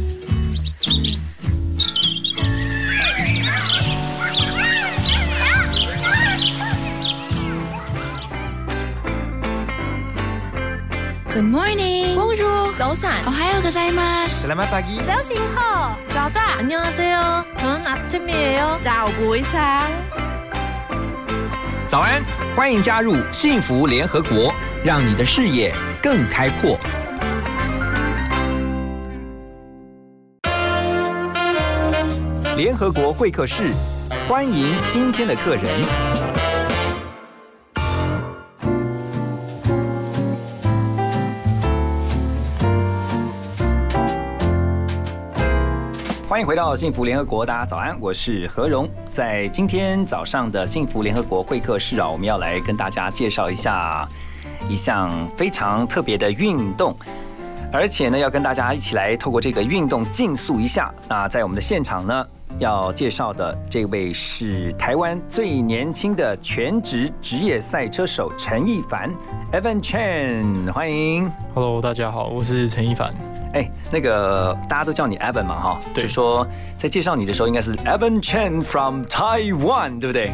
Good morning. Bonjour. 早安。哦，还有个在吗？ Selamat pagi.早醒好，早早。 안녕하세요. 저는 아침이에요.早不一상早安，欢迎加入幸福联合国，让你的视野更开阔。 联合国会客室，欢迎今天的客人。欢迎回到幸福联合国，大家早安，我是何荣。在今天早上的幸福联合国会客室啊，我们要来跟大家介绍一下一项非常特别的运动，而且呢，要跟大家一起来透过这个运动竞速一下。那在我们的现场呢，要介绍的这位是台湾最年轻的全职职业赛车手陈一凡 （Evan Chen），欢迎。Hello，大家好，我是陈一凡。哎，那个大家都叫你 Evan 嘛，哈，对就说在介绍你的时候应该是 Evan Chen from Taiwan，对不对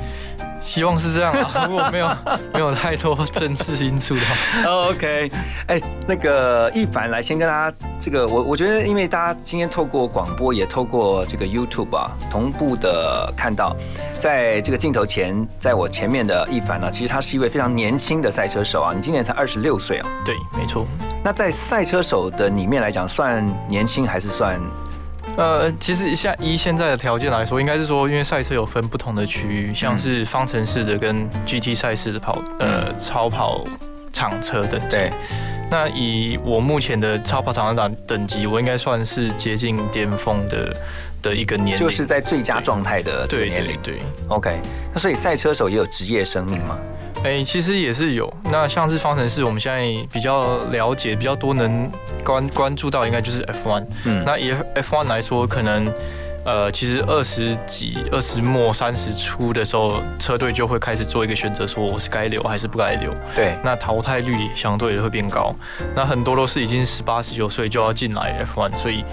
希望是这样啊，如果没有没有太多政治因素的话？OK，哎，那个一凡来先跟大家这个，我我觉得因为大家今天透过广播也透过这个 YouTube 啊，同步的看到，在这个镜头前，在我前面的一凡呢，其实他是一位非常年轻的赛车手啊，你今年才二十六岁啊。对，没错。那在赛车手的里面来讲，算年轻还是算呃，其实像以现在的条件来说，应该是说，因为赛车有分不同的区域，像是方程式的跟 GT 赛事的跑，呃，超跑场车等级。对？那以我目前的超跑场等等级，我应该算是接近巅峰的的一个年龄。就是在最佳状态的这个对年龄。对对。OK，那所以赛车手也有职业生命吗？哎、其实也是有。那像是方程式，我们现在比较了解、比较多能关关注到，应该就是 F1。嗯，那以 F1 来说，可能呃，其实二十几、二十末、三十初的时候，车队就会开始做一个选择，说我是该留还是不该留。对，那淘汰率也相对的会变高。那很多都是已经十八、十九岁就要进来 F1，所以。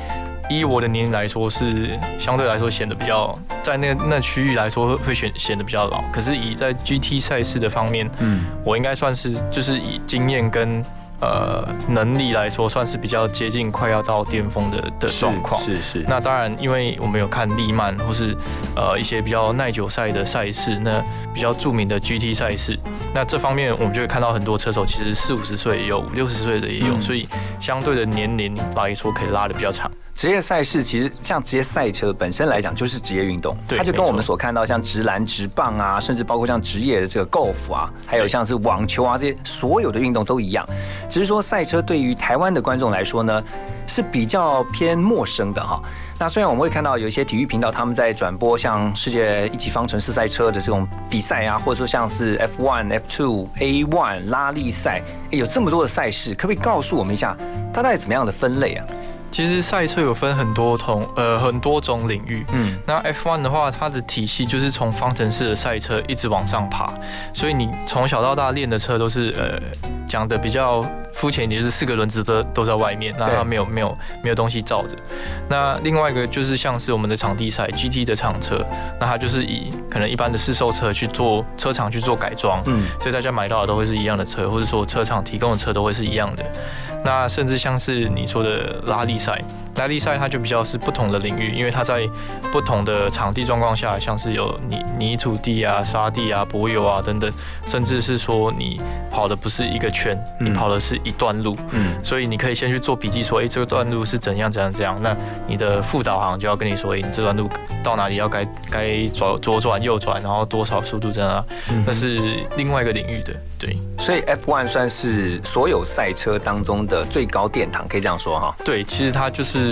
依我的年龄来说，是相对来说显得比较在那那区域来说会显显得比较老。可是以在 GT 赛事的方面，嗯，我应该算是就是以经验跟呃能力来说，算是比较接近快要到巅峰的的状况。是是是，那当然，因为我们有看利曼或是呃一些比较耐久赛的赛事，那比较著名的 GT 赛事，那这方面我们就会看到很多车手其实四五十岁也有，五六十岁的也有，嗯所以相对的年龄来说可以拉的比较长。职业赛事其实像职业赛车本身来讲就是职业运动，它就跟我们所看到像直篮、直棒啊，甚至包括像职业的这个 golf 啊，还有像是网球啊这些所有的运动都一样，只是说赛车对于台湾的观众来说呢是比较偏陌生的哈。那虽然我们会看到有一些体育频道他们在转播像世界一级方程式赛车的这种比赛啊，或者说像是 F1、F2、A1 拉力赛，有这么多的赛事，可不可以告诉我们一下它大概怎么样的分类啊？其实赛车有分很多同呃很多种领域，嗯，那 F1 的话，它的体系就是从方程式的赛车一直往上爬，所以你从小到大练的车都是呃讲的比较肤浅一点，就是四个轮子都都在外面，那它没有没有没有东西罩着。那另外一个就是像是我们的场地赛 GT 的厂车，那它就是以可能一般的试售车去做车厂去做改装，嗯所以大家买到的都会是一样的车，或者说车厂提供的车都会是一样的。那甚至像是你说的拉力赛，拉力赛它就比较是不同的领域，因为它在不同的场地状况下，像是有泥泥土地啊、沙地啊、柏油啊等等，甚至是说你跑的不是一个圈，你嗯跑的是一段路，嗯所以你可以先去做笔记，说，哎、这个段路是怎样怎样怎样。那你的副导航就要跟你说，哎、你这段路到哪里要该该左左转右转，然后多少速度这样啊，那是另外一个领域的，对。所以 F1 算是所有赛车当中的最高殿堂，可以这样说哈。对，其实它就是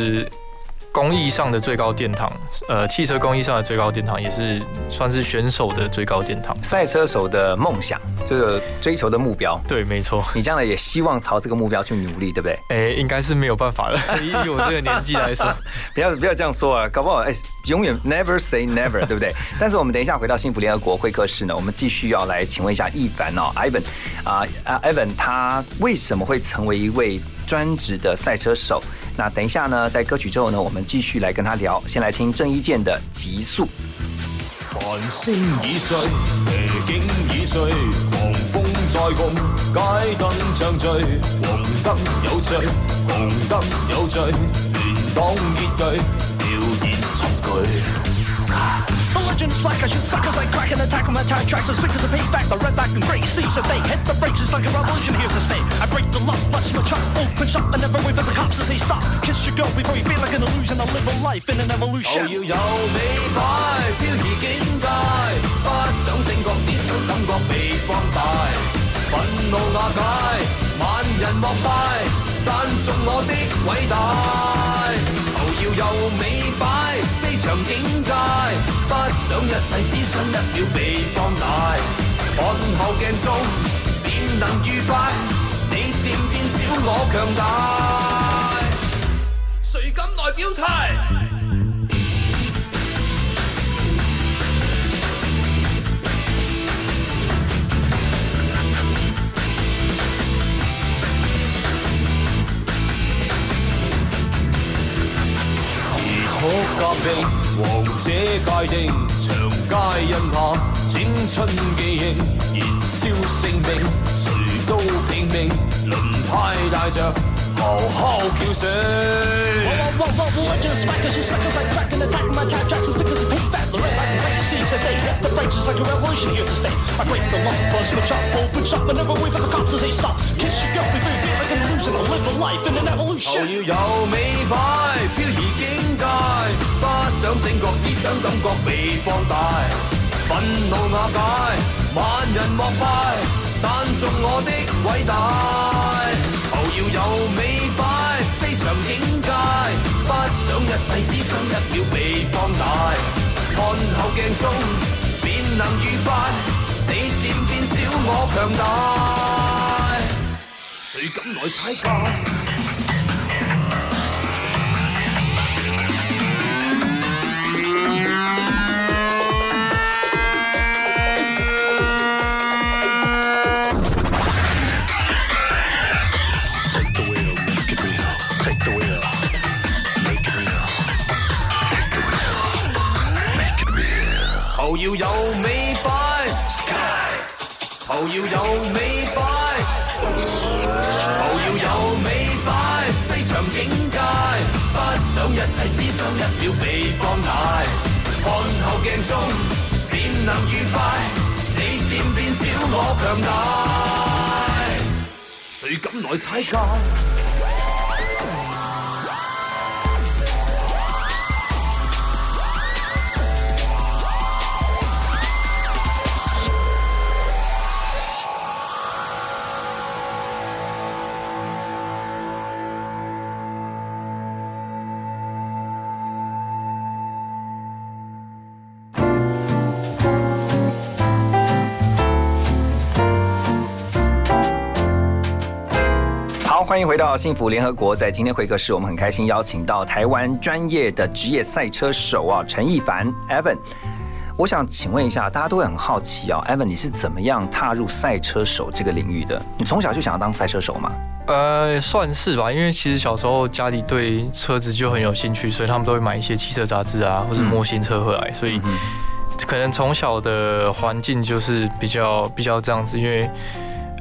工艺上的最高殿堂，呃，汽车工艺上的最高殿堂，也是算是选手的最高殿堂。赛车手的梦想，这个追求的目标，对，没错。你将来也希望朝这个目标去努力，对不对？哎、应该是没有办法了。以 以我这个年纪来说，不要不要这样说啊，搞不好哎，永远 never say never，对不对？但是我们等一下回到幸福联合国会客室呢，我们继续要来请问一下一凡哦，Ivan 啊啊，Ivan 他为什么会成为一位专职的赛车手？那等一下呢，在歌曲之后呢，我们继续来跟他聊。先来听郑伊健的《极速》。繁星已碎，夜景已碎，狂风在共，街灯唱醉，黄灯有罪，红灯有罪，连党结队，表演重聚。legends like I should suck as I crack and attack on my tire tracks as quick as a payback. The red, black, and grey seas and they hit the brakes. It's like a revolution here to stay. I break the lock, bust my truck, open shop, and never wait for the cops to say stop. Kiss your girl before you feel like an illusion. I live a life in an evolution. 要有美摆，飘移境界，不想胜觉，只想感觉被放大。愤怒瓦解，万人膜拜，赞颂我的伟大。要有美摆， 场境界，不想一切，只想一秒被放大。看后镜中，便能愉快，你渐变小，我强大。谁敢来表态？革，要有尾摆，漂移。想醒覺，只想感覺被放大，憤怒瓦解，萬人膜拜，讚頌我的偉大。頭搖有美擺，飛翔境界，不想一世，只想一秒被放大。看後鏡中，便能愉快，你漸變小，我強大。誰敢來踩界？要有美擺，頭要有美擺，頭要有美擺，飛翔境界，不想一世，只想一秒被放大。看後鏡中，便能愉快，你漸變小，我強大。誰敢來踩界？回到幸福联合国。在今天会客室，我们很开心邀请到台湾专业的职业赛车手啊，陈亦凡 Evan。我想请问一下，大家都会很好奇啊，Evan，你是怎么样踏入赛车手这个领域的？你从小就想要当赛车手吗？呃，算是吧，因为其实小时候家里对车子就很有兴趣，所以他们都会买一些汽车杂志啊，或是模型车回来，所以可能从小的环境就是比较比较这样子，因为。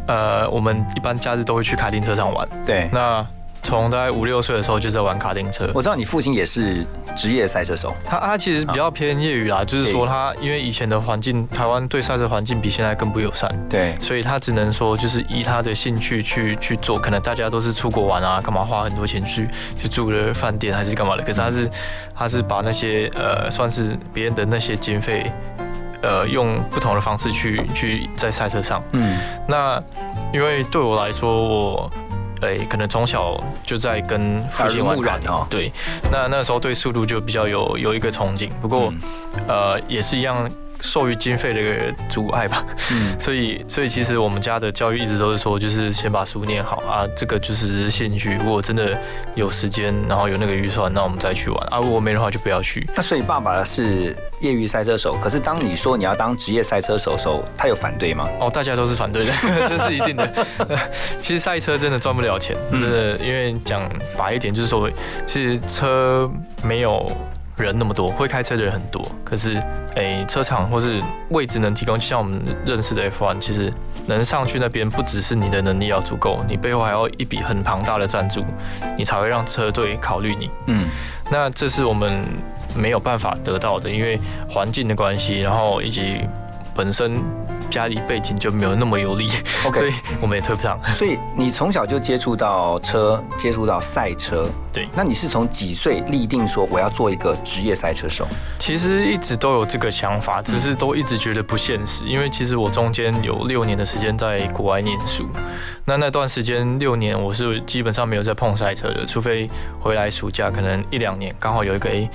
呃，我们一般假日都会去卡丁车上玩。对，那从大概五六岁的时候就在玩卡丁车。我知道你父亲也是职业赛车手。他他其实比较偏业余啦，就是说他因为以前的环境，台湾对赛车环境比现在更不友善。对，所以他只能说就是以他的兴趣去去做。可能大家都是出国玩啊，干嘛花很多钱去去住了饭店还是干嘛的？可是他是他是把那些呃算是别人的那些经费。呃，用不同的方式去去在赛车上，嗯，那因为对我来说，我诶可能从小就在跟父亲玩卡丁，对，那那时候对速度就比较有有一个憧憬。不过，呃，也是一样，受于经费的一个阻碍吧。嗯，所以，所以其实我们家的教育一直都是说，就是先把书念好啊，这个就是只是兴趣。如果真的有时间，然后有那个预算，那我们再去玩啊。如果没的话，就不要去。那所以爸爸是业余赛车手，可是当你说你要当职业赛车手的时候，他有反对吗？哦，大家都是反对的，这是一定的。其实赛车真的赚不了钱，嗯真的，因为讲白一点，就是说，其实车没有人那么多，会开车的人很多，可是，诶、车厂或是位置能提供，就像我们认识的 F1，其实能上去那边，不只是你的能力要足够，你背后还要一笔很庞大的赞助，你才会让车队考虑你。嗯，那这是我们没有办法得到的，因为环境的关系，然后以及本身家里背景就没有那么有利 OK 所以我们也推不上。所以你从小就接触到车，接触到赛车，对，那你是从几岁立定说我要做一个职业赛车手？其实一直都有这个想法，只是都一直觉得不现实，因为其实我中间有六年的时间在国外念书，那那段时间六年我是基本上没有在碰赛车的，除非回来暑假可能一两年刚好有一个诶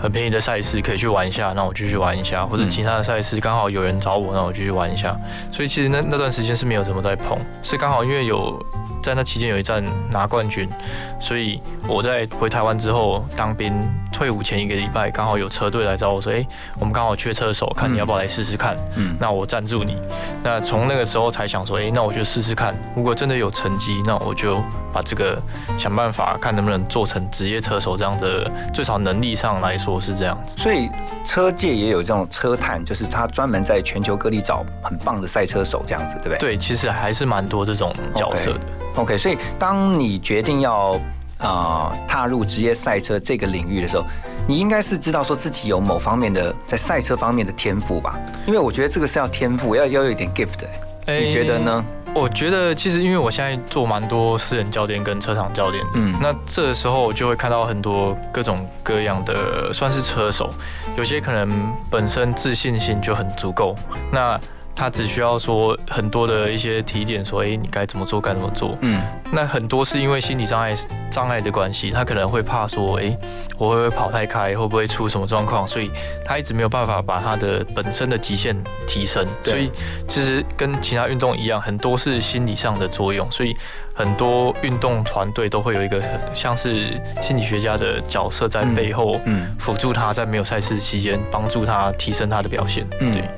很便宜的赛事可以去玩一下，那我就去玩一下，或者其他的赛事刚好有人找我，那我就去玩一下。所以其实那那段时间是没有怎么在碰，是刚好因为有在那期间有一站拿冠军，所以我在回台湾之后当兵退伍前一个礼拜，刚好有车队来找我说，哎、我们刚好缺车手，看你要不要来试试看。嗯，那我赞助你。那从那个时候才想说，哎、那我就试试看。如果真的有成绩，那我就把这个想办法看能不能做成职业车手这样的，最少能力上来说是这样子。所以车界也有这种车探，就是他专门在全球各地找很棒的赛车手，这样子，对不对？对，其实还是蛮多这种角色的。OK，所以当你决定要呃踏入职业赛车这个领域的时候，你应该是知道说自己有某方面的在赛车方面的天赋吧？因为我觉得这个是要天赋，要要有一点 gift 你觉得呢？我觉得其实因为我现在做蛮多私人教练跟车场教练，嗯那这时候我就会看到很多各种各样的算是车手，有些可能本身自信心就很足够，那他只需要说很多的一些提点，说，哎、你该怎么做，该怎么做。嗯那很多是因为心理障碍障碍的关系，他可能会怕说，哎、我会不会跑太开，会不会出什么状况，所以他一直没有办法把他的本身的极限提升。对所以其实跟其他运动一样，很多是心理上的作用，所以很多运动团队都会有一个像是心理学家的角色在背后。嗯。辅助他在没有赛事期间，帮助他提升他的表现。嗯对，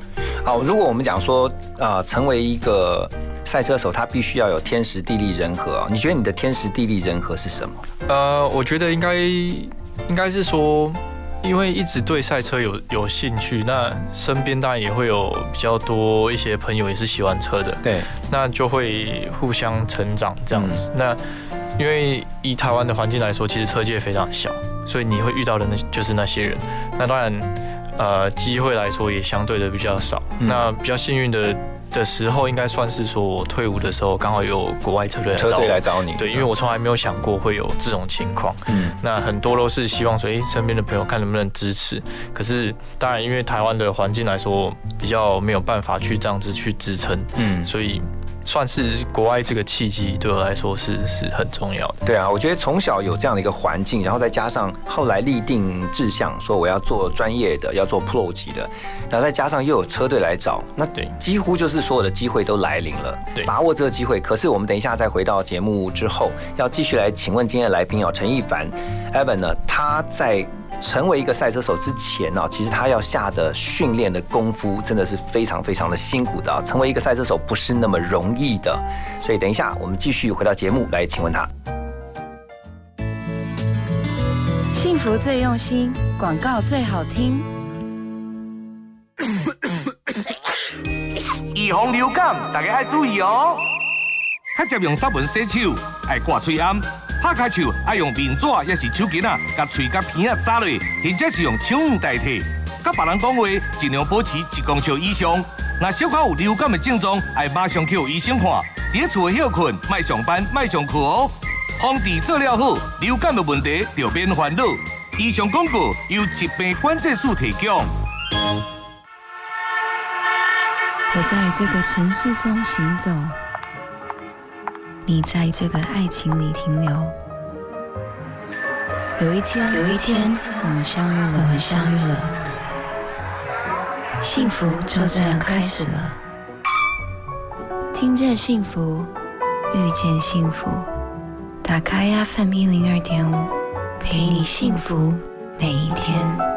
好，如果我们讲说，呃，成为一个赛车手，他必须要有天时地利人和啊。你觉得你的天时地利人和是什么？呃，我觉得应该应该是说，因为一直对赛车有有兴趣，那身边当然也会有比较多一些朋友也是喜欢车的，对，那就会互相成长这样子。那因为以台湾的环境来说，其实车界非常小，所以你会遇到的那就是那些人。那当然，呃，机会来说也相对的比较少。嗯那比较幸运的的时候，应该算是说我退伍的时候，刚好有国外车队车队来找你。对，因为我从来没有想过会有这种情况。嗯那很多都是希望说，诶、身边的朋友看能不能支持。可是，当然，因为台湾的环境来说，比较没有办法去这样子去支撑，嗯，所以算是国外这个契机对我来说是是很重要的。对啊，我觉得从小有这样的一个环境，然后再加上后来立定志向，说我要做专业的，要做 Pro 级的，然后再加上又有车队来找，那对几乎就是所有的机会都来临了。对把握这个机会。可是我们等一下再回到节目之后，要继续来请问今天的来宾哦，陈一凡 Evan 呢，他在。成为一个赛车手之前呢，其实他要下的训练的功夫真的是非常非常的辛苦的啊。成为一个赛车手不是那么容易的，所以等一下我们继续回到节目来请问他。幸福最用心，广告最好听。预防流感，大家要注意哦。较常用湿文洗手，爱挂嘴暗，拍开手爱用面纸也是手巾啊，甲喙甲鼻啊扎落，或者是用手绢代替。甲别人讲话，尽量保持一公尺以上。若小可有流感的症状，爱马上去医生看。伫厝休困，卖上班，卖上课哦。防治做了好，流感的问题就免烦恼。以上广告由疾病管制署提供。我在这个城市中行走，你在这个爱情里停留。有一天，有一天，我们相遇了，我们相遇了。幸福就这样开始了。听见幸福，遇见幸福。打开 FM 一零二点五，陪你幸福每一天。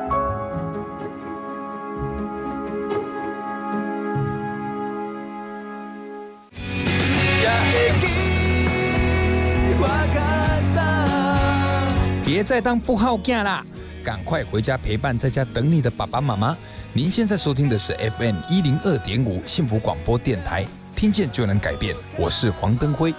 再当不好囝啦，赶快回家陪伴在家等你的爸爸妈妈。您现在收听的是 FM 一零二点五幸福广播电台，听见就能改变。我是黄登辉。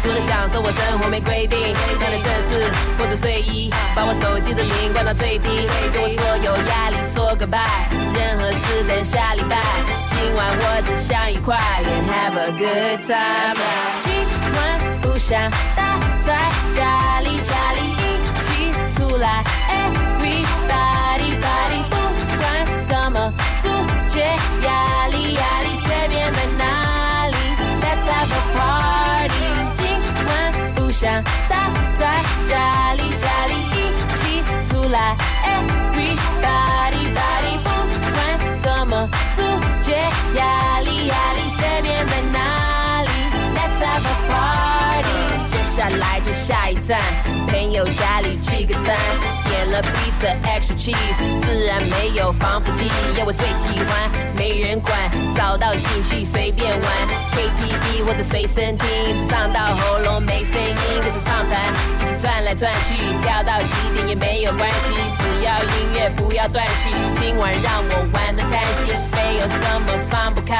除了享受我生活没规定，穿的正式或者睡衣，把我手机的铃关到最低，跟我所有压力说个拜，任何事等下礼拜。今晚我只想愉快，and have a good time。今晚不想待在家里，家里一起出来，everybody body。怎么疏解压力？压力随便在哪里？Let's have a party。今晚不想待在家里，家里一起出来。Everybody body，不管怎么疏解压力，压力随便在哪里？Let's have a party。下来就下一站，朋友家里聚个餐。点了 pizza extra cheese，自然没有防腐剂。要我最喜欢，没人管，找到兴趣随便玩。KTV 或者随身听，唱到喉咙没声音，跟着唱团一起转来转去，跳到几点也没有关系，要音乐不要断气。今晚让我玩的开心，没有什么放不开。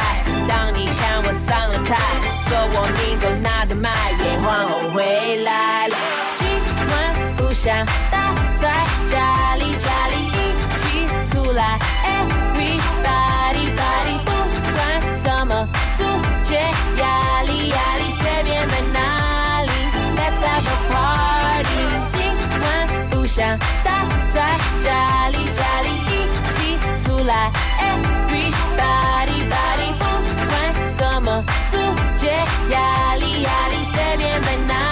当你看我上了台，说我命中拿着麦，也皇后回来了。今晚不想待。在家里，家里一起出来想待在家里，家里一起出来，Everybody body，不管怎么疏解压力，压力随便在哪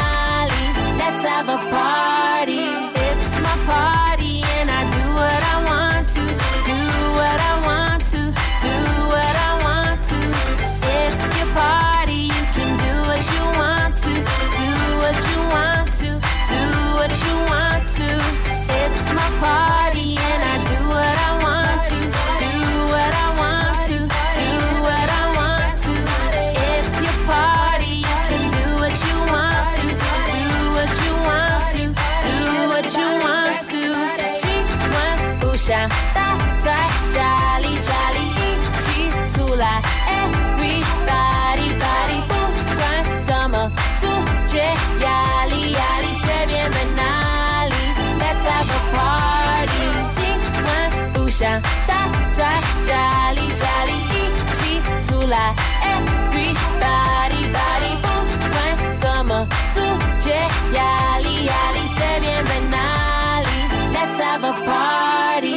have a party。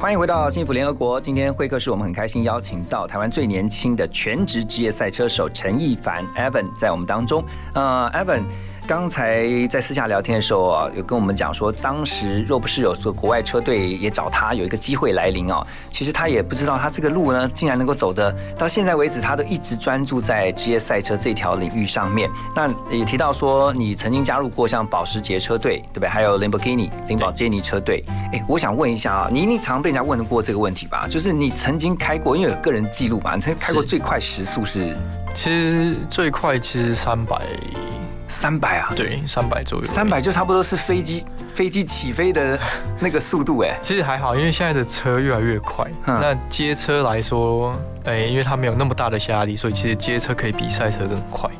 欢迎回到幸福联合国。今天会客室，我们很开心邀请到台湾最年轻的全职职业赛车手陈亦凡 Evan 在我们当中。呃，Evan。刚才在私下聊天的时候啊，有跟我们讲说，当时若不是有说国外车队也找他，有一个机会来临哦，其实他也不知道他这个路呢，竟然能够走的到现在为止，他都一直专注在职业赛车这条领域上面。那也提到说，你曾经加入过像保时捷车队，对不对？还有林宝基尼、林宝杰尼车队。哎，我想问一下啊，你你常被人家问过这个问题吧？就是你曾经开过，因为有个人记录嘛，你曾经开过最快时速是？其实最快其实三百，三百啊，对，三百左右。三百就差不多是飞机飞机起飞的那个速度哎。其实还好，因为现在的车越来越快。嗯那街车来说，哎、因为它没有那么大的下力，所以其实街车可以比赛车更快。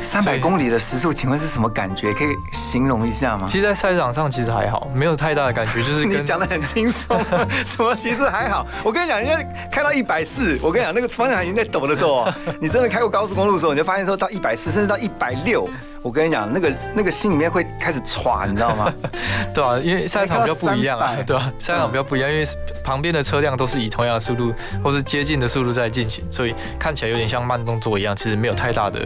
三百公里的时速，请问是什么感觉？可以形容一下吗？其实，在赛场上其实还好，没有太大的感觉，就是你讲的很轻松，什么其实还好。我跟你讲，人家开到一百四，我跟你讲，那个方向盘已经在抖的时候，你真的开过高速公路的时候，你就发现说到一百四，甚至到一百六，我跟你讲，那个那个心里面会开始喘，你知道吗？对啊，因为赛场比较不一样啊开到300，对啊，赛场比较不一样，因为旁边的车辆都是以同样的速度或是接近的速度在进行，所以看起来有点像慢动作一样，其实没有太大的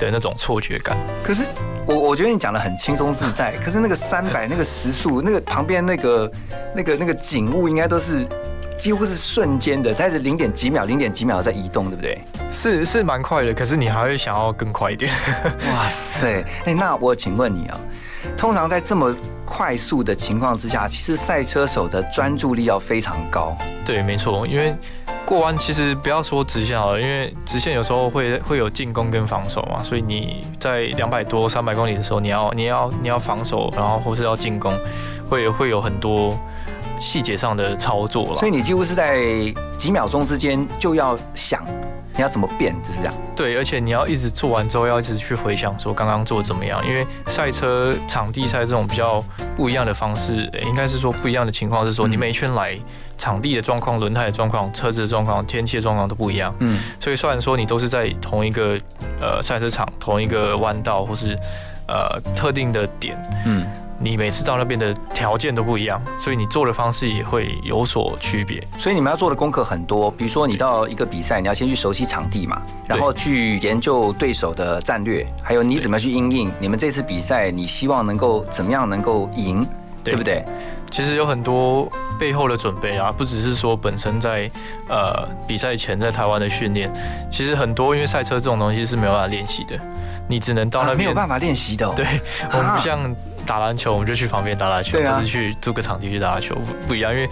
的那种错觉感。可是我我觉得你讲的很轻松自在，可是那个三百那个时速，那个旁边那个那个那个景物应该都是几乎是瞬间的，但是零点几秒、零点几秒在移动，对不对？是是蛮快的，可是你还会想要更快一点。哇塞！哎，那我请问你啊，通常在这么快速的情况之下，其实赛车手的专注力要非常高。对，没错，因为过弯其实不要说直线好了，因为直线有时候会会有进攻跟防守嘛，所以你在两百多、三百公里的时候，你要你要你要防守，然后或是要进攻，会会有很多细节上的操作了。所以你几乎是在几秒钟之间就要想你要怎么变，就是这样。对，而且你要一直做完之后，要一直去回想说刚刚做怎么样，因为赛车场地赛这种比较不一样的方式，呃应该是说不一样的情况是说，你每一圈来场地的状况、轮胎的状况、车子的状况、天气的状况都不一样。嗯，所以虽然说你都是在同一个呃赛车场、同一个弯道或是呃特定的点，嗯，你每次到那边的条件都不一样，所以你做的方式也会有所区别。所以你们要做的功课很多，比如说你到一个比赛，你要先去熟悉场地嘛，然后去研究对手的战略，还有你怎么去应应。你们这次比赛，你希望能够怎么样能够赢，对不对？其实有很多背后的准备啊，不只是说本身在呃比赛前在台湾的训练，其实很多因为赛车这种东西是没有办法练习的，你只能到那边、啊没有办法练习的、哦。对，我们不像打篮球，我们就去旁边打篮球，不啊是去租个场地去打篮球，不不一样，因为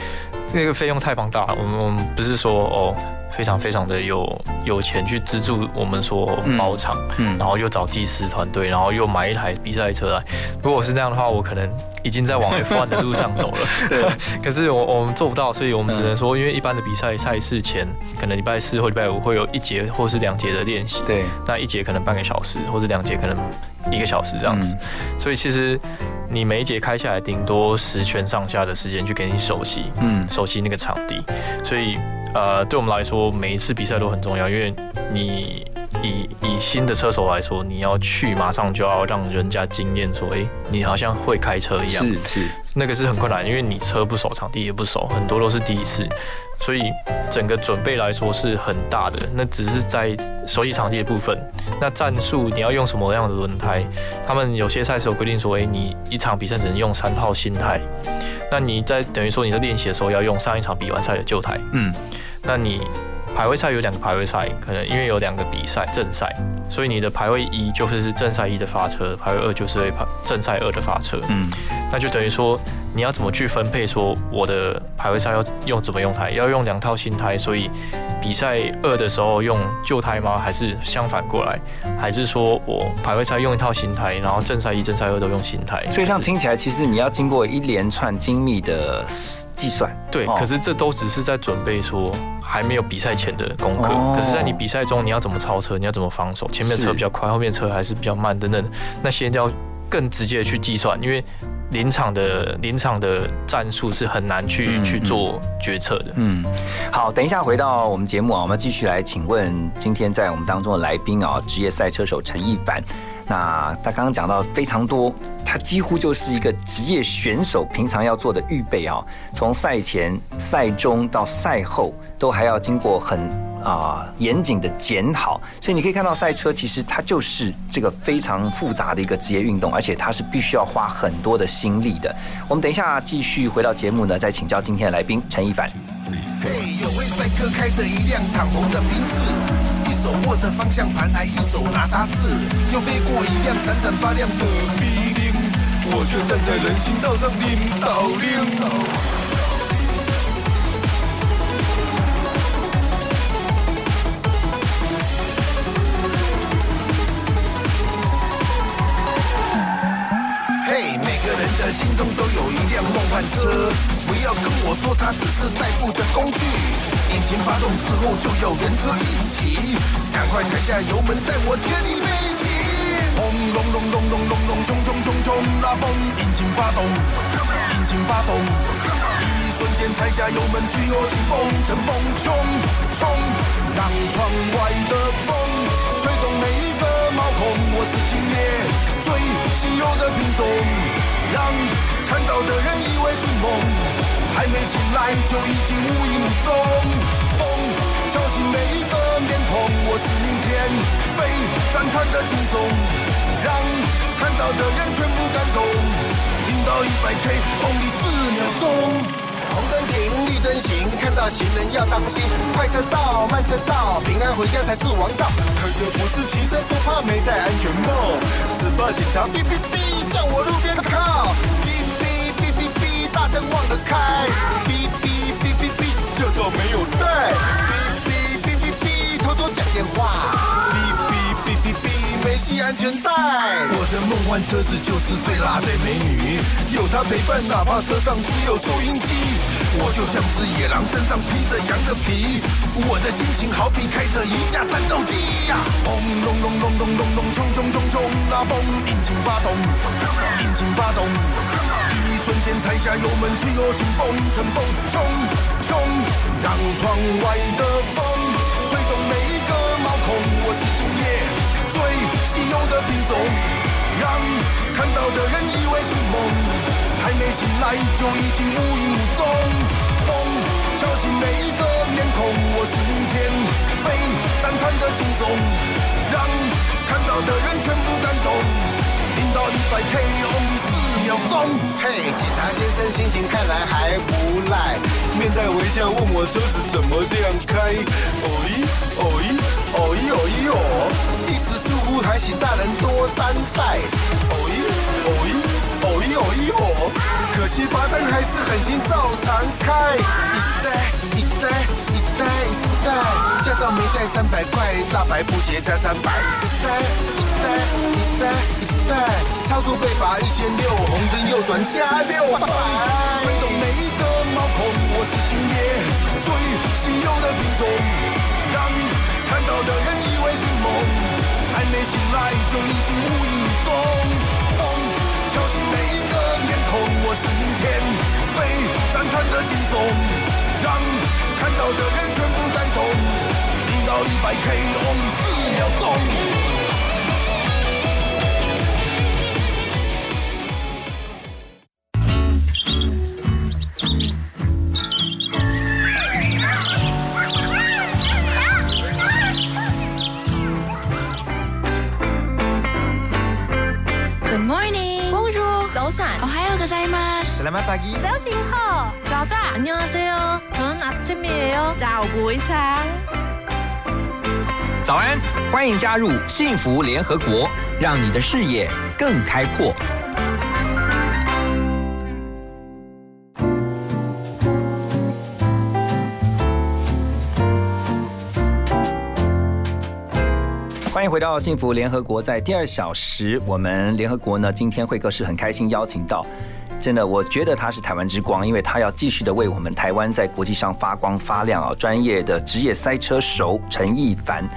那个费用太庞大了。我们我们不是说哦非常非常的有有钱去资助我们说嗯包场，嗯然后又找技师团队，然后又买一台比赛车来。如果是那样的话，我可能已经在往 F1 的路上走了。对，可是我我们做不到，所以我们只能说，因为一般的比赛赛事前，可能礼拜四或礼拜五会有一节或是两节的练习。对，那一节可能半个小时，或者两节可能一个小时这样子。嗯所以其实你每一节开下来，顶多十圈上下的时间去给你熟悉，嗯熟悉那个场地。所以呃，对我们来说，每一次比赛都很重要，因为你以以新的车手来说，你要去马上就要让人家惊艳，说，哎、你好像会开车一样。是是，那个是很困难，因为你车不熟，场地也不熟，很多都是第一次，所以整个准备来说是很大的。那只是在熟悉场地的部分，那战术你要用什么样的轮胎？他们有些赛事有规定说，诶，你一场比赛只能用三套新胎，那你在等于说你在练习的时候要用上一场比完赛的旧胎，嗯，那你排位赛有两个排位赛，可能因为有两个比赛正赛，所以你的排位一就是正赛一的发车，排位二就是正赛二的发车。嗯，那就等于说你要怎么去分配？说我的排位赛要用怎么用胎？要用两套新胎，所以比赛二的时候用旧胎吗？还是相反过来？还是说我排位赛用一套新胎，然后正赛一、正赛二都用新胎？所以这样听起来，其实你要经过一连串精密的计算。对，哦可是这都只是在准备说还没有比赛前的功课。哦可是，在你比赛中，你要怎么超车？你要怎么防守？前面的车比较快，后面车还是比较慢，等等，那些要更直接的去计算，因为临场的临场的战术是很难去、嗯去做决策的。嗯，好，等一下回到我们节目啊，我们继续来请问今天在我们当中的来宾啊，职业赛车手陈一凡。那他刚刚讲到非常多，他几乎就是一个职业选手平常要做的预备啊，从赛前、赛中到赛后，都还要经过很啊、严谨的检讨。所以你可以看到赛车其实它就是这个非常复杂的一个职业运动，而且它是必须要花很多的心力的。我们等一下继续回到节目呢，再请教今天的来宾陈一凡。嘿，有位帅哥开着一辆敞篷的宾士，一手握着方向盘，还一手拿沙士，又飞过一辆闪闪发亮的 B 零，我却站在人行道上领导心中都有一辆梦幻车，不要跟我说它只是代步的工具。引擎发动之后就要人车一体，赶快踩下油门，带我天地飞行。轰隆隆隆隆隆隆，冲冲冲冲，拉风，引擎发动，引擎发动，一瞬间踩下油门，吹我劲风，乘风冲冲，让窗外的风吹动每一个毛孔。我是今夜最稀有的品种，让看到的人以为是梦，还没醒来就已经无影无踪。风敲醒每一个面孔，我是明天被赞叹的惊悚，让看到的人全部感动。零到一百 K，only 四秒钟。红灯停，绿灯行，看到行人要当心。快车道，慢车道，平安回家才是王道。开车不是骑车，不怕没戴安全帽。只怕警察哔哔哔，叫我路边靠。哔哔哔哔哔，大灯忘了开。哔哔哔哔哔，驾照没有带。哔哔哔哔哔，偷偷讲电话。没系安全带。我的梦幻车子就是最辣的美女，有她陪伴，哪怕车上只有收音机。我就像只野狼，身上披着羊的皮。我的心情好比开着一架战斗机呀！轰隆隆隆隆隆隆，冲冲冲冲，拉风，引擎发动，引擎发动，一瞬间踩下油门，吹我劲风，乘风冲冲，让窗外的风有的品种，让看到的人以为是梦。还没醒来就已经无影无踪，风敲醒每一个面孔，我是明天被赞叹的惊悚，让看到的人全部感动。听到一百 K on 四秒钟。嘿，警察先生心情看来还不赖，面带微笑问我车子怎么这样开。哦咦哦咦哦咦哦咦哦，还请大人多担待。哦咦哦咦。哦咦哦咦哦，可惜罚单还是狠心照常开。一代一代一代一代，驾照没带三百块，大白不结加三百。一代一代一代一代，超速被罚一千六，红灯右转加六百。吹动每一个毛孔，我是今夜最稀有的品种，让看到的人以为是梦，没醒来就已经无影无踪。敲醒每一个面孔，我是明天被赞叹的惊悚，让看到的人全部感动。零到一百 K，only 四秒钟。早醒好，早早안녕하세요저는아침이에요早不上。早安，欢迎加入幸福联合国，让你的视野更开阔。欢迎回到幸福联合国，在第二小时，我们联合国呢，今天会客室很开心邀请到。 真的，我觉得他是台湾之光，因为他要继续的为我们台湾在国际上发光发亮啊！专业的职业赛车手陈一凡。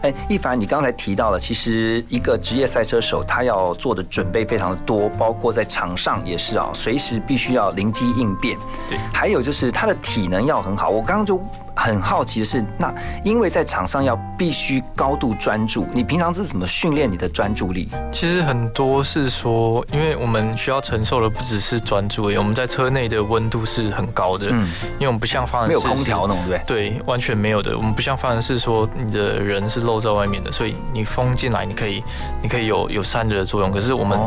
哎，一凡，你刚才提到了，其实一个职业赛车手他要做的准备非常的多，包括在场上也是啊，随时必须要灵机应变。对，还有就是他的体能要很好。我刚刚就很好奇的是，那因为在场上要必须高度专注，你平常是怎么训练你的专注力？其实很多是说，因为我们需要承受的不只是专注，我们在车内的温度是很高的。嗯，因为我们不像发人没有空调那种，对对，完全没有的。我们不像发人是说，你的人是。露在外面的，所以你风进来，你可以，你可以有有散热的作用。可是我们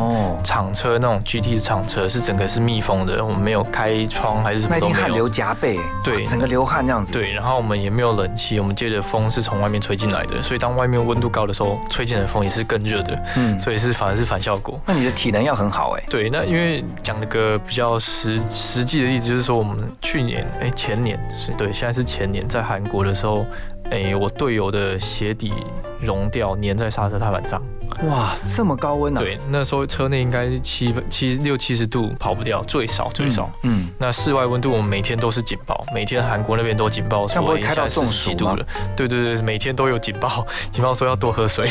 厂车那种 GT 的厂车是整个是密封的，我们没有开窗还是什么都没有。汗流浃背，对，整个流汗这样子。对，然后我们也没有冷气，我们借的风是从外面吹进来的，所以当外面温度高的时候，吹进来的风也是更热的。嗯，所以是反而是反效果。那你的体能要很好哎。对，那因为讲了个比较实实际的例子，就是说我们去年哎前年是对，现在是前年在韩国的时候。诶、我队友的鞋底融掉，粘在刹车踏板上。哇，这么高温啊！对，那时候车内应该七七六七十度跑不掉，最少最少。嗯，那室外温度我们每天都是警报，每天韩国那边都警报这样不说会开到中暑了。对对对，每天都有警报，警报说要多喝水。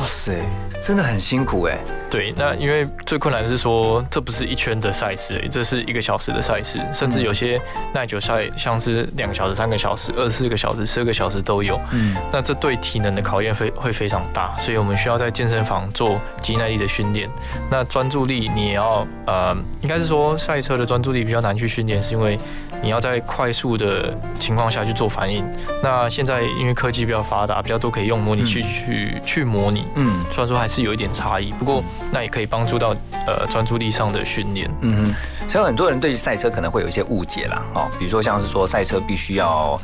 哇塞，真的很辛苦哎。对，那因为最困难的是说，这不是一圈的赛事这是一个小时的赛事，甚至有些耐久赛，像是两个小时、三个小时、二十四个小时、十二个小时都有。嗯，那这对体能的考验非会非常大，所以我们需要在健身房做肌耐力的训练。那专注力你也要呃，应该是说赛车的专注力比较难去训练，是因为你要在快速的情况下去做反应。那现在因为科技比较发达，比较多可以用模拟器去、去模拟。嗯虽然说还是有一点差异，不过那也可以帮助到呃专注力上的训练。嗯哼，所以很多人对赛车可能会有一些误解啦，哦，比如说像是说赛车必须要，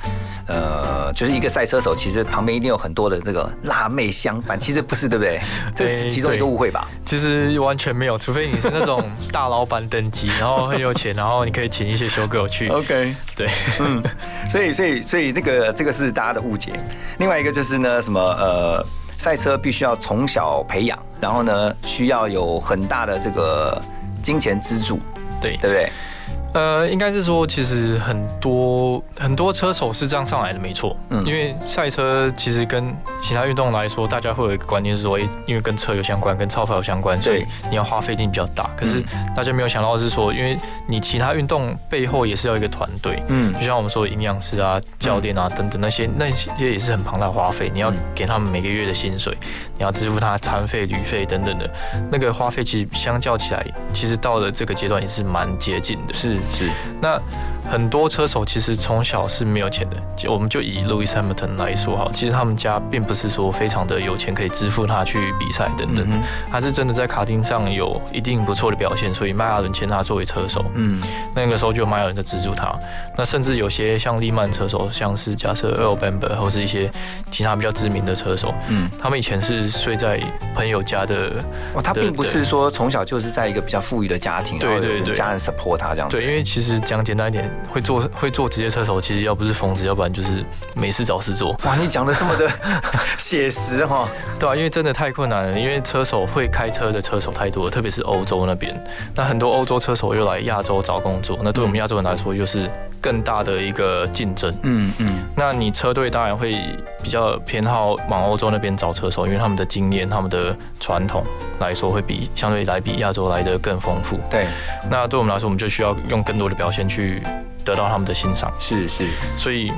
呃，就是一个赛车手，其实旁边一定有很多的这个辣妹相伴，其实不是，对不对？这是其中一个误会吧？其实完全没有，除非你是那种大老板等级，然后很有钱，然后你可以请一些修 girl 去。OK，对，嗯，所以所以所以这个这个是大家的误解。另外一个就是呢，什么呃，赛车必须要从小培养，然后呢需要有很大的这个金钱资助，对对不对？呃，应该是说，其实很多很多车手是这样上来的，没错。嗯因为赛车其实跟其他运动来说，大家会有一个观念是说，诶，因为跟车有相关，跟超跑有相关，所以你要花费一定比较大。可是大家没有想到的是说，因为你其他运动背后也是要一个团队，嗯就像我们说的营养师啊、教练啊等等那些，那些也是很庞大的花费。你要给他们每个月的薪水，你要支付他餐费、旅费等等的，那个花费其实相较起来，其实到了这个阶段也是蛮接近的。是是，那很多车手其实从小是没有钱的，就我们就以 Lewis Hamilton 来说好，其实他们家并不是说非常的有钱可以支付他去比赛等等，嗯他是真的在卡丁上有一定不错的表现，所以迈阿伦签他作为车手。嗯那个时候就有迈阿伦在资助他，那甚至有些像利曼车手，像是假设 Earl Bamber 或是一些其他比较知名的车手，嗯，他们以前是睡在朋友家的。哦，他并不是说从小就是在一个比较富裕的家庭，对对对家人 support 他这样子。对，因为其实讲简单一点，会做会做职业车手，其实要不是疯子，要不然就是没事找事做。哇，你讲的这么的 写实哈，对啊，因为真的太困难了，因为车手会开车的车手太多了，特别是欧洲那边，那很多欧洲车手又来亚洲找工作，那对我们亚洲人来说又是更大的一个竞争。嗯嗯，那你车队当然会比较偏好往欧洲那边找车手，因为他们的经验、他们的传统来说，会比相对来比亚洲来的更丰富。对，那对我们来说，我们就需要用更多的表现去得到他们的欣赏。是是，所以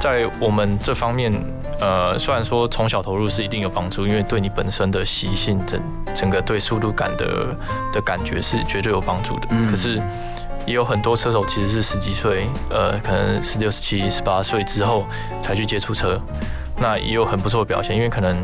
在我们这方面，呃，虽然说从小投入是一定有帮助，因为对你本身的习性整整个对速度感的的感觉是绝对有帮助的。嗯可是也有很多车手其实是十几岁，呃，可能十六、十七、十八岁之后才去接触车，那也有很不错的表现，因为可能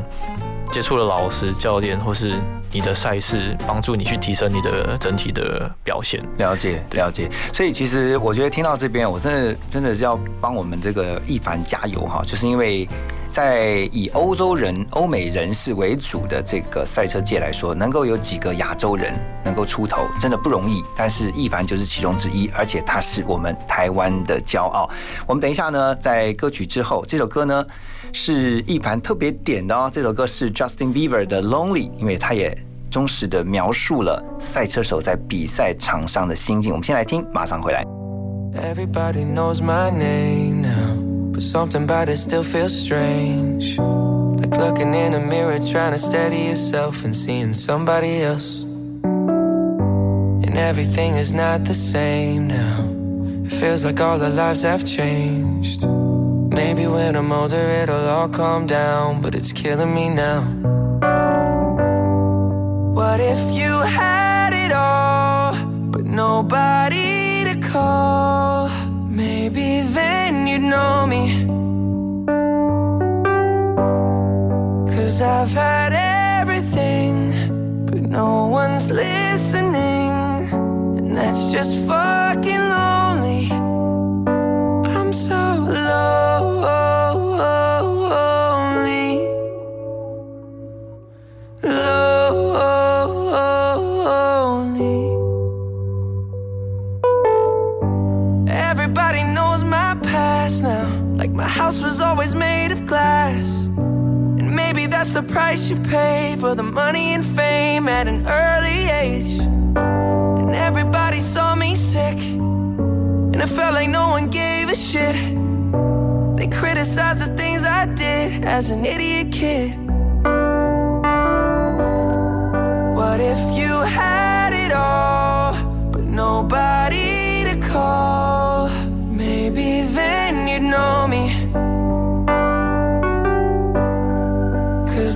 接触了老师、教练或是你的赛事，帮助你去提升你的整体的表现。了解了解。所以其实我觉得听到这边，我真的真的是要帮我们这个一凡加油哈，就是因为。在以欧洲人、欧美人士为主的这个赛车界来说，能够有几个亚洲人能够出头，真的不容易。但是一凡就是其中之一，而且他是我们台湾的骄傲。我们等一下呢，在歌曲之后，这首歌呢是一凡特别点的哦。这首歌是 Justin Bieber 的《Lonely》，因为他也忠实的描述了赛车手在比赛场上的心境。我们先来听，马上回来。Everybody knows my name now, but something about it still feels strange. Like looking in a mirror, trying to steady yourself and seeing somebody else. And everything is not the same now. It feels like all our lives have changed. Maybe when I'm older, it'll all calm down, but it's killing me now. What if you had it all, but nobody to call? Maybe then you'd know me. Cause I've had everything, but no one's listening. And that's just fucking lonely. Price you pay for the money and fame at an early age. And everybody saw me sick, and it felt like no one gave a shit. They criticized the things I did as an idiot kid. What if you had it all, but nobody to call? Maybe then you'd know me.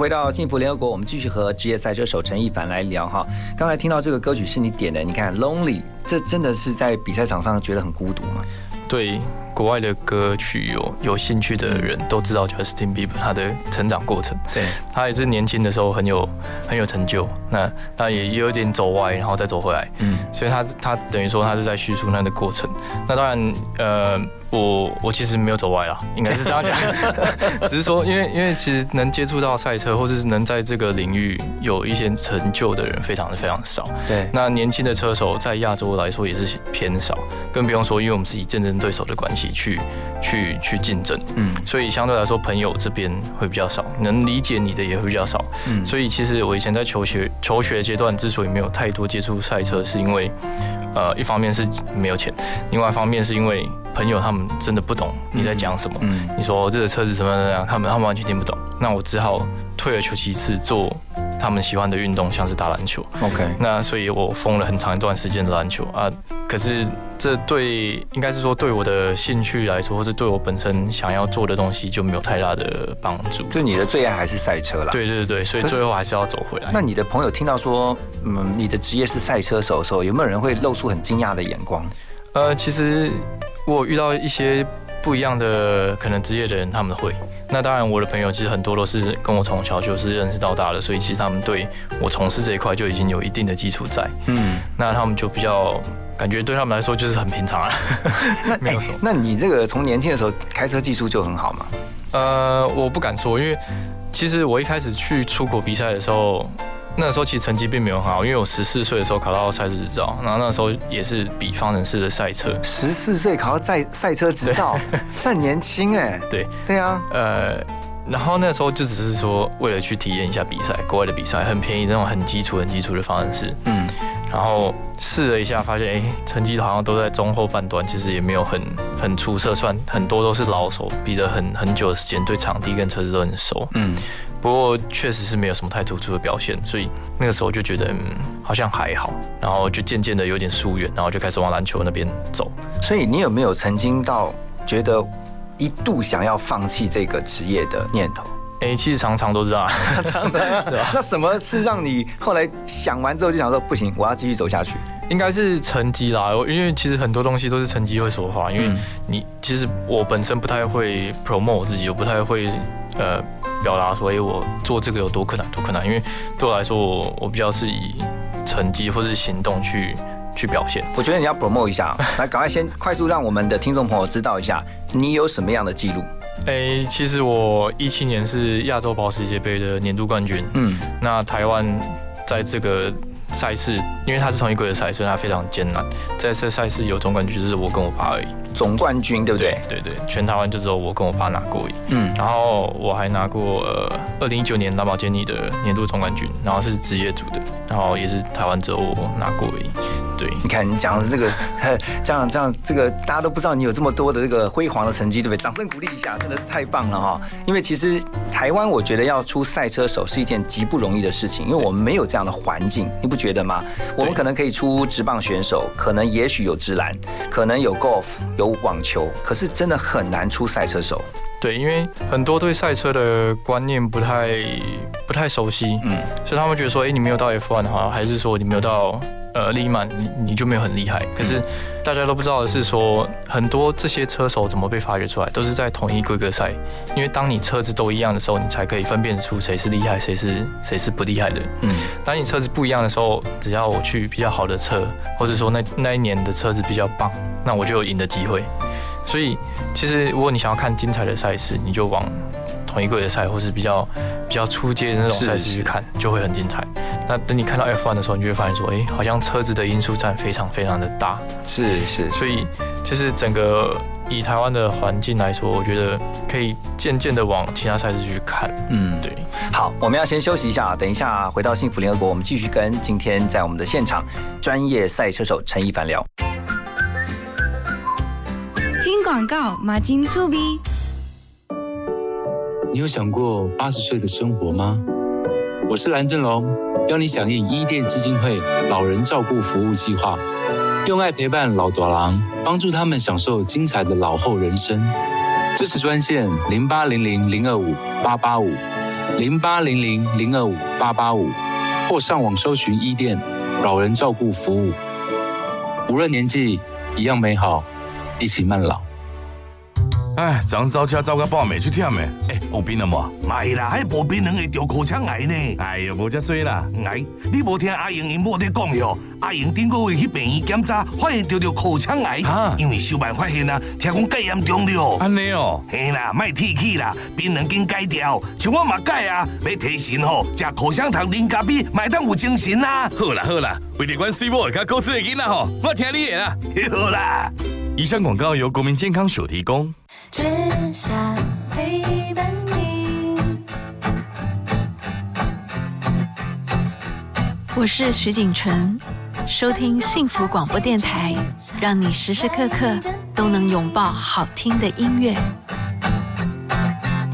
回到幸福联合国，我们继续和职业赛车手陈一凡来聊哈。刚才听到这个歌曲是你点的，你看《Lonely》，这真的是在比赛场上觉得很孤独吗？对国外的歌曲有有兴趣的人都知道 Justin Bieber 他的成长过程。对，他也是年轻的时候很有很有成就，那他也有点走歪，然后再走回来。嗯，所以他他等于说他是在叙述那的过程。那当然，呃，我我其实没有走歪啦，应该是这样讲，只是说因为因为其实能接触到赛车，或者是能在这个领域有一些成就的人，非常的非常少。对，那年轻的车手在亚洲来说也是偏少，更不用说，因为我们是以竞争对手的关系去去去竞争，嗯，所以相对来说朋友这边会比较少，能理解你的也会比较少，嗯。所以其实我以前在求学求学阶段之所以没有太多接触赛车，是因为呃一方面是没有钱，另外一方面是因为朋友他们真的不懂你在讲什么，嗯你说这个车子怎么怎么样，他们他们完全听不懂，那我只好退而求其次做他们喜欢的运动，像是打篮球。OK，那所以我封了很长一段时间的篮球啊，可是这对应该是说对我的兴趣来说，或是对我本身想要做的东西就没有太大的帮助。就你的最爱还是赛车啦。对对对，所以最后还是要走回来。那你的朋友听到说，嗯，你的职业是赛车手的时候，有没有人会露出很惊讶的眼光？呃，其实我有遇到一些不一样的可能职业的人，他们会。那当然，我的朋友其实很多都是跟我从小就是认识到大的，所以其实他们对我从事这一块就已经有一定的基础在。嗯，那他们就比较感觉对他们来说就是很平常啊，没有什么。那你这个从年轻的时候开车技术就很好吗？呃，我不敢说，因为其实我一开始去出国比赛的时候，那时候其实成绩并没有很好，因为我十四岁的时候考到赛车执照，然后那时候也是比方程式的赛车。十四岁考到赛赛车执照，那很年轻哎。对对啊，呃，然后那时候就只是说为了去体验一下比赛，国外的比赛很便宜，那种很基础、很基础的方程式。嗯，然后试了一下，发现哎，成绩好像都在中后半段，其实也没有很很出色，算很多都是老手，比了很很久的时间，对场地跟车子都很熟。嗯，不过确实是没有什么太突出的表现，所以那个时候就觉得嗯，好像还好，然后就渐渐的有点疏远，然后就开始往篮球那边走。所以你有没有曾经到觉得一度想要放弃这个职业的念头？哎，其实常常都这样，常常啊对吧？那什么是让你后来想完之后就想说不行，我要继续走下去？应该是成绩啦，因为其实很多东西都是成绩会说话，因为嗯你其实我本身不太会 promote 我自己，我不太会呃表达说，哎、我做这个有多困难多困难，因为对我来说，我我比较是以成绩或是行动去去表现。我觉得你要 promote 一下，来赶快先快速让我们的听众朋友知道一下，你有什么样的记录？哎、其实我一七年是亚洲保时捷杯的年度冠军，嗯，那台湾在这个赛事，因为它是同一规的赛，所以它非常艰难。在这赛事有总冠军就是我跟我爸而已，总冠军对不对？对对，全台湾就只有我跟我爸拿过而已。嗯，然后我还拿过呃，二零一九年蓝宝坚尼的年度总冠军，然后是职业组的，然后也是台湾只有我拿过而已。对，你看你讲的这个，这样这样，这个大家都不知道你有这么多的这个辉煌的成绩，对不对？掌声鼓励一下，真的是太棒了哈！因为其实台湾，我觉得要出赛车手是一件极不容易的事情，因为我们没有这样的环境，你不觉得吗？我们可能可以出直棒选手，可能也许有直篮，可能有 golf 有网球，可是真的很难出赛车手。对，因为很多对赛车的观念不太不太熟悉，嗯，所以他们觉得说，哎，你没有到 F1 的话，还是说你没有到呃利曼，你你就没有很厉害。可是大家都不知道的是说，很多这些车手怎么被发掘出来，都是在同一规格赛。因为当你车子都一样的时候，你才可以分辨出谁是厉害，谁是谁是不厉害的。嗯，当你车子不一样的时候，只要我去比较好的车，或者说那那一年的车子比较棒，那我就有赢的机会。所以，其实如果你想要看精彩的赛事，你就往同一个的赛，或是比较比较出街的那种赛事去看，就会很精彩。那等你看到 F1 的时候，你就会发现说，哎，好像车子的因素占非常非常的大。是是。所以，其实整个以台湾的环境来说，我觉得可以渐渐的往其他赛事去看。嗯，对。好，我们要先休息一下，等一下回到幸福联合国，我们继续跟今天在我们的现场专业赛车手陈一凡聊。广告马金醋逼。你有想过八十岁的生活吗？我是蓝正龙，邀你响应伊甸基金会老人照顾服务计划，用爱陪伴老多郎，帮助他们享受精彩的老后人生。支持专线零八零零零二五八八五零八零零零二五八八五，或上网搜寻伊甸老人照顾服务。无论年纪，一样美好，一起慢老。哎，昨早车走到半暝去忝的，哎，有病了无？没啦，还无病人会得口腔癌呢。哎呦，无遮衰啦，哎！你无听阿英因某在讲哟？阿英顶个月去病院检查，发现得着口腔癌，啊因为小办发现啊，听讲介严重了。安尼哦，嘿啦，卖提起啦，病人经改掉，像我嘛改啊，要提神吼，食口香糖、啉咖啡，买当有精神啦。好啦好啦，为了阮水某，甲高质的囡仔吼，我听你的啦。好啦，以上广告由国民健康署提供。只想陪伴你。我是徐景纯，收听幸福广播电台，让你时时刻刻都能拥抱好听的音乐。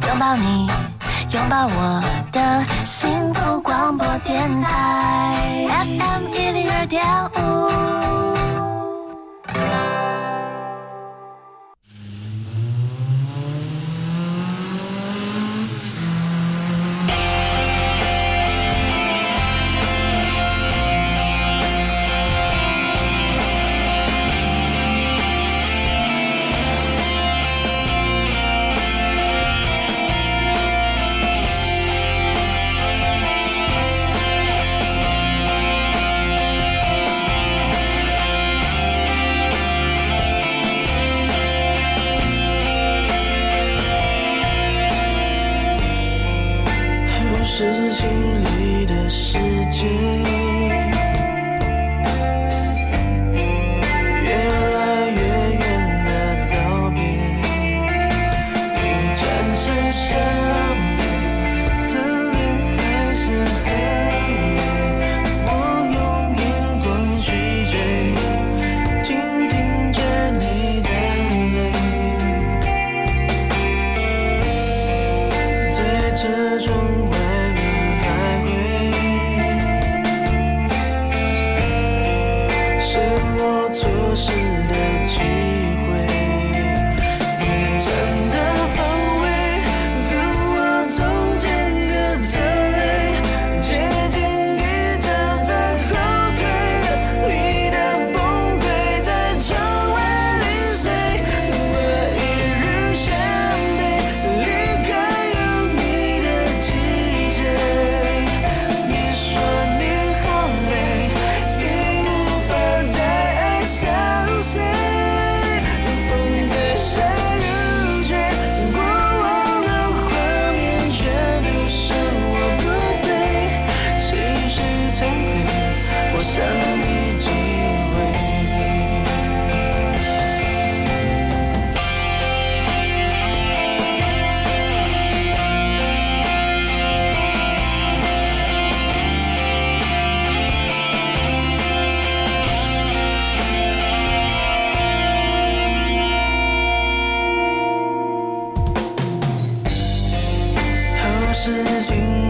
拥抱你，拥抱我的幸福广播电台，FM 一零二点五。是心里的世界。心。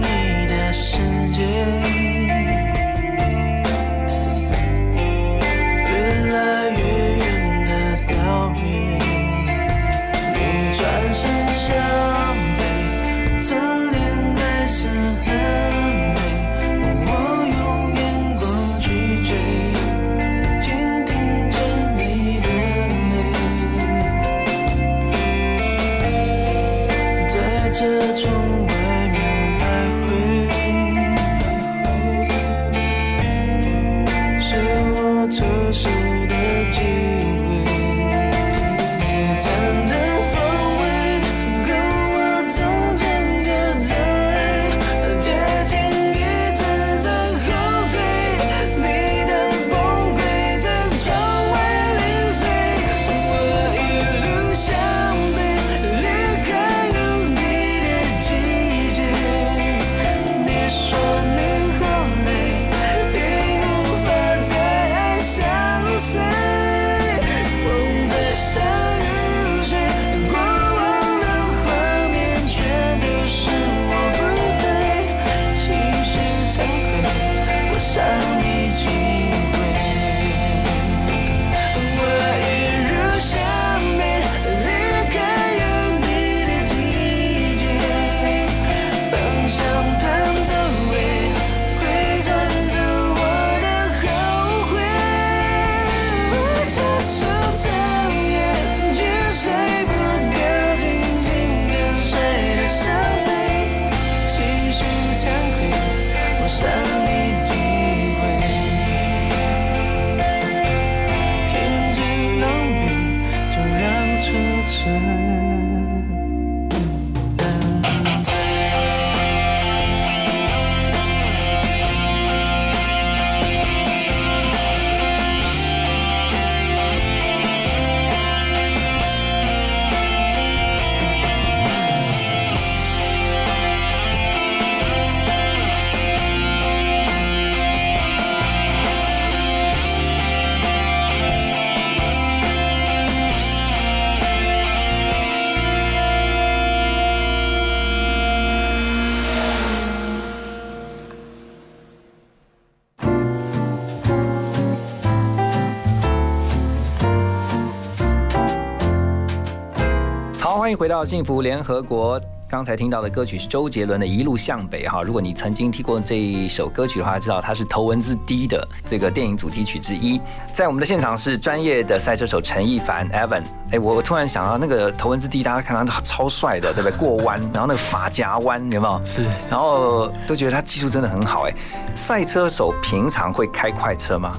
欢迎回到幸福联合国。刚才听到的歌曲是周杰伦的《一路向北》哈。如果你曾经听过这一首歌曲的话，知道它是头文字 D 的这个电影主题曲之一。在我们的现场是专业的赛车手陈亦凡 Evan。哎，我突然想到那个头文字 D，大家看他超帅的，对不对？过弯，然后那个发夹弯有没有？是，然后都觉得他技术真的很好哎。赛车手平常会开快车吗？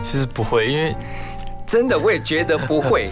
其实不会，因为真的我也觉得不会。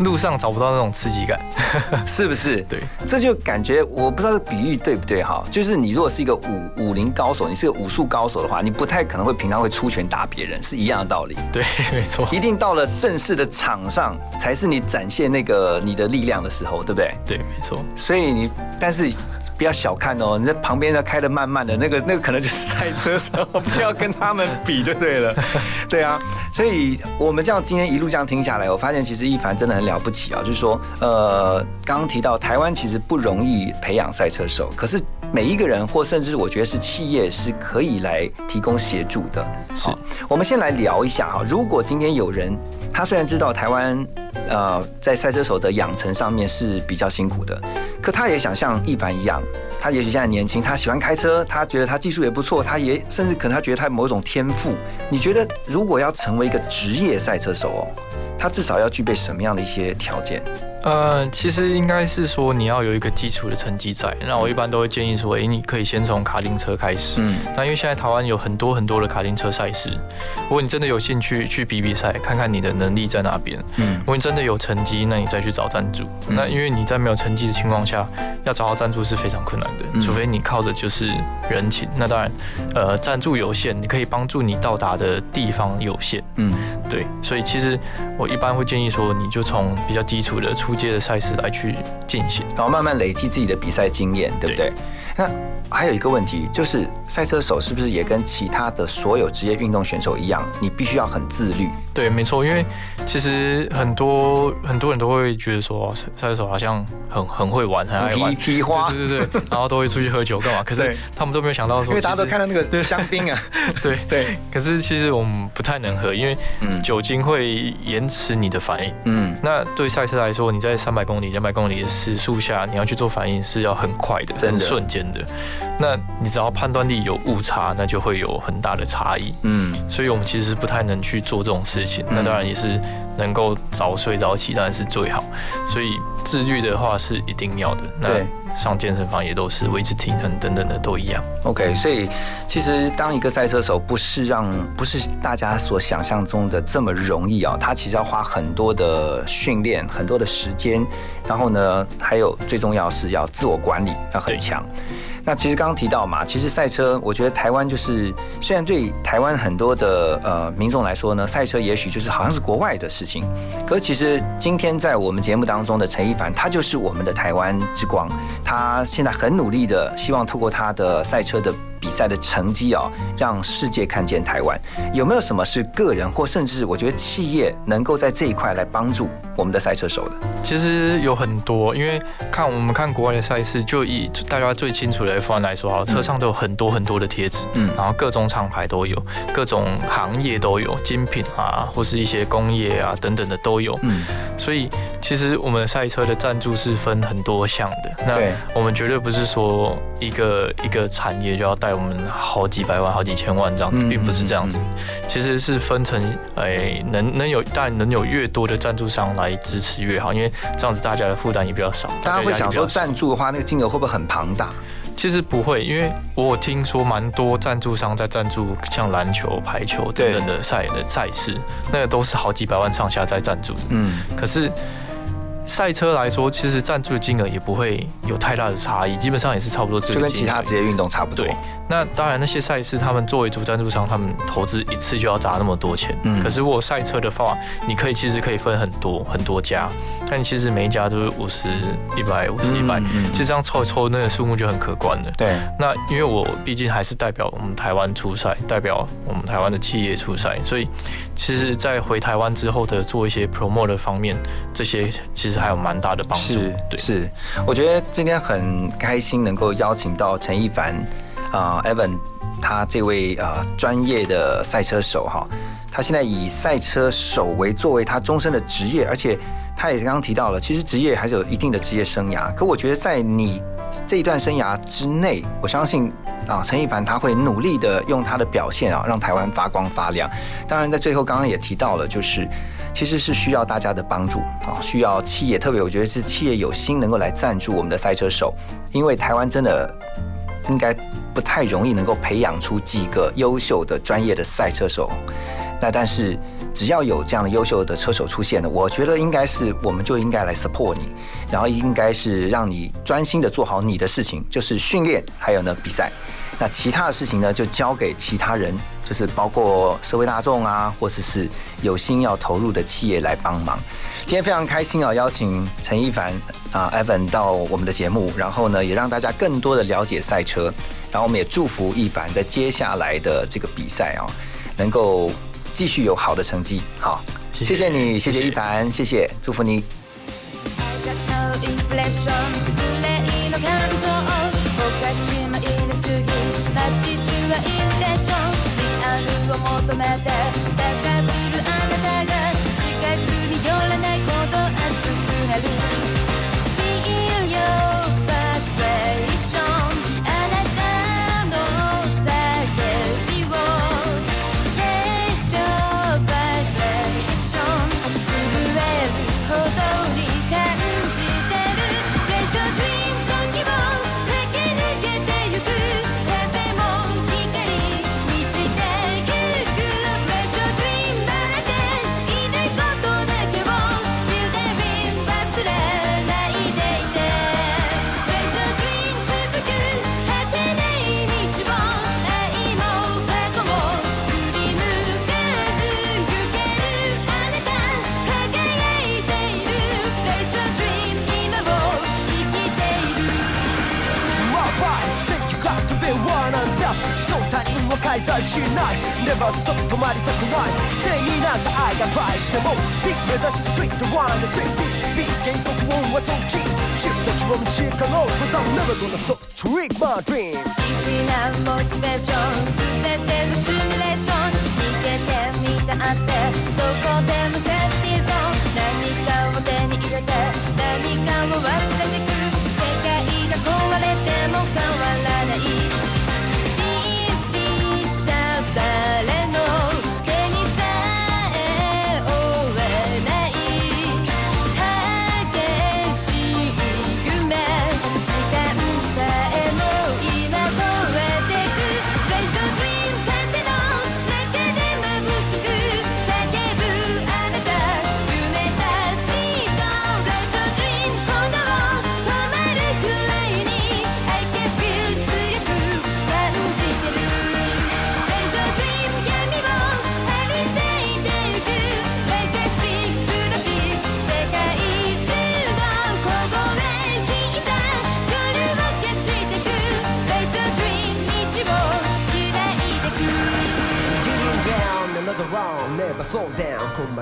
路上找不到那种刺激感，是不是？对，这就感觉我不知道这比喻对不对哈。就是你如果是一个武武林高手，你是个武术高手的话，你不太可能会平常会出拳打别人，是一样的道理。对，没错。一定到了正式的场上，才是你展现那个你的力量的时候，对不对？对，没错。所以你，但是。不要小看哦，你在旁边要开的慢慢的，那个那个可能就是赛车手，不要跟他们比就对了。对啊，所以我们这样今天一路这样听下来，我发现其实一凡真的很了不起啊，就是说，呃，刚刚提到台湾其实不容易培养赛车手，可是每一个人或甚至我觉得是企业是可以来提供协助的。是，我们先来聊一下哈，如果今天有人他虽然知道台湾呃在赛车手的养成上面是比较辛苦的，可他也想像一凡一样。他也许现在年轻，他喜欢开车，他觉得他技术也不错，他也甚至可能他觉得他某种天赋。你觉得如果要成为一个职业赛车手哦，他至少要具备什么样的一些条件？呃，其实应该是说你要有一个基础的成绩在。那我一般都会建议说，哎，你可以先从卡丁车开始。嗯。那因为现在台湾有很多很多的卡丁车赛事，如果你真的有兴趣去比比赛，看看你的能力在哪边。嗯。如果你真的有成绩，那你再去找赞助。那因为你在没有成绩的情况下，要找到赞助是非常困难的，除非你靠的就是人情。那当然，呃，赞助有限，你可以帮助你到达的地方有限。嗯。对，所以其实我一般会建议说，你就从比较基础的出阶的赛事来去进行，然后慢慢累积自己的比赛经验，对不对？那还有一个问题，就是赛车手是不是也跟其他的所有职业运动选手一样，你必须要很自律？对，没错，因为其实很多很多人都会觉得说，赛车手好像很很会玩，很爱玩，皮花，对对对，然后都会出去喝酒干嘛？可是他们都没有想到说，因为大家都看到那个香槟啊，对对。可是其实我们不太能喝，因为酒精会延迟你的反应。嗯，那对赛车来说，你在三百公里、两百公里的时速下，你要去做反应是要很快的，真的瞬间的。那你只要判断力有误差，那就会有很大的差异。嗯，所以我们其实不太能去做这种事情。那当然也是能够早睡早起，当然是最好。所以自律的话是一定要的。那对上健身房也都是维持体能等等的都一样。OK，所以其实当一个赛车手不是让不是大家所想象中的这么容易啊，他其实要花很多的训练，很多的时间，然后呢，还有最重要是要自我管理要很强。那其实刚刚提到嘛，其实赛车，我觉得台湾就是虽然对台湾很多的呃民众来说呢，赛车也许就是好像是国外的事情，可是其实今天在我们节目当中的陈一凡，他就是我们的台湾之光，他现在很努力的希望透过他的赛车的。比赛的成绩啊、让世界看见台湾。有没有什么是个人或甚至我觉得企业能够在这一块来帮助我们的赛车手的？其实有很多，因为看我们看国外的赛事，就以大家最清楚的 F1 来说，好，车上都有很多很多的贴纸，嗯，然后各种厂牌都有，各种行业都有，精品啊，或是一些工业啊等等的都有，嗯，所以其实我们赛车的赞助是分很多项的，那我们绝对不是说一个一个产业就要带我们好几百万、好几千万这样子，嗯并不是这样子，其实是分成，哎，能能有，当然能有越多的赞助商来支持越好，因为这样子大家的负担也比较少。大家会想说赞助的话，那个金额会不会很庞大？其实不会，因为我有听说蛮多赞助商在赞助像篮球、排球等等的赛的赛事，那个都是好几百万上下在赞助的。嗯，可是赛车来说，其实赞助的金额也不会有太大的差异，基本上也是差不多这就跟个金额。其他职业运动差不多。对，那当然那些赛事，他们作为主赞助商，他们投资一次就要砸那么多钱。嗯可是如果赛车的话，你可以其实可以分很多很多家，但其实每一家都是五十、一百、五十、一百其实这样凑一凑，那个数目就很可观了。对，那因为我毕竟还是代表我们台湾出赛，代表我们台湾的企业出赛，所以其实，在回台湾之后的做一些 promote 的方面，这些其实还有蛮大的帮助。是对，是，我觉得今天很开心能够邀请到陈一凡啊、Evan，他这位呃专业的赛车手哈，他现在以赛车手为作为他终身的职业，而且他也刚刚提到了，其实职业还是有一定的职业生涯。可我觉得在你这一段生涯之内，我相信啊，陈一凡他会努力的用他的表现啊，让台湾发光发亮。当然，在最后刚刚也提到了，就是其实是需要大家的帮助啊，需要企业，特别我觉得是企业有心能够来赞助我们的赛车手，因为台湾真的应该不太容易能够培养出几个优秀的专业的赛车手。那但是只要有这样的优秀的车手出现呢，我觉得应该是我们就应该来 support 你，然后应该是让你专心的做好你的事情，就是训练，还有呢比赛。那其他的事情呢，就交给其他人，就是包括社会大众啊，或者是有心要投入的企业来帮忙。今天非常开心啊，邀请陈一凡啊、Evan 到我们的节目，然后呢，也让大家更多的了解赛车，然后我们也祝福一凡在接下来的这个比赛啊，能够继续有好的成绩。好，谢谢你，谢谢一凡，谢谢，祝福你。インプ ション。リアルを求めて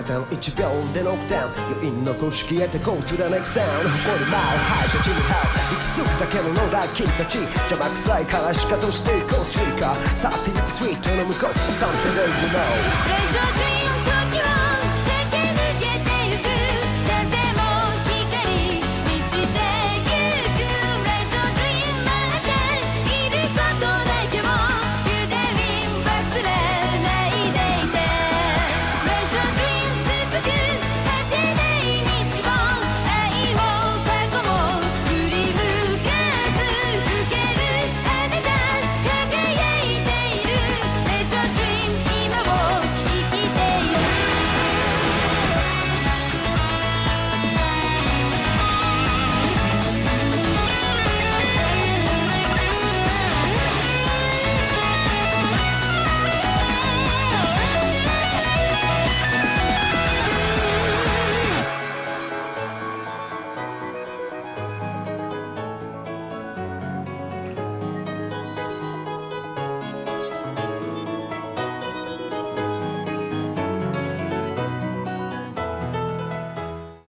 ダウンコンマタの1秒でノックダウン余韻残し消えて Go to the next sound 誇り舞う敗者地に這ういくつだけの野良君たち邪魔くさいからしかとしていこうストリーカー去っていくスイートの向こう Something that you know 最初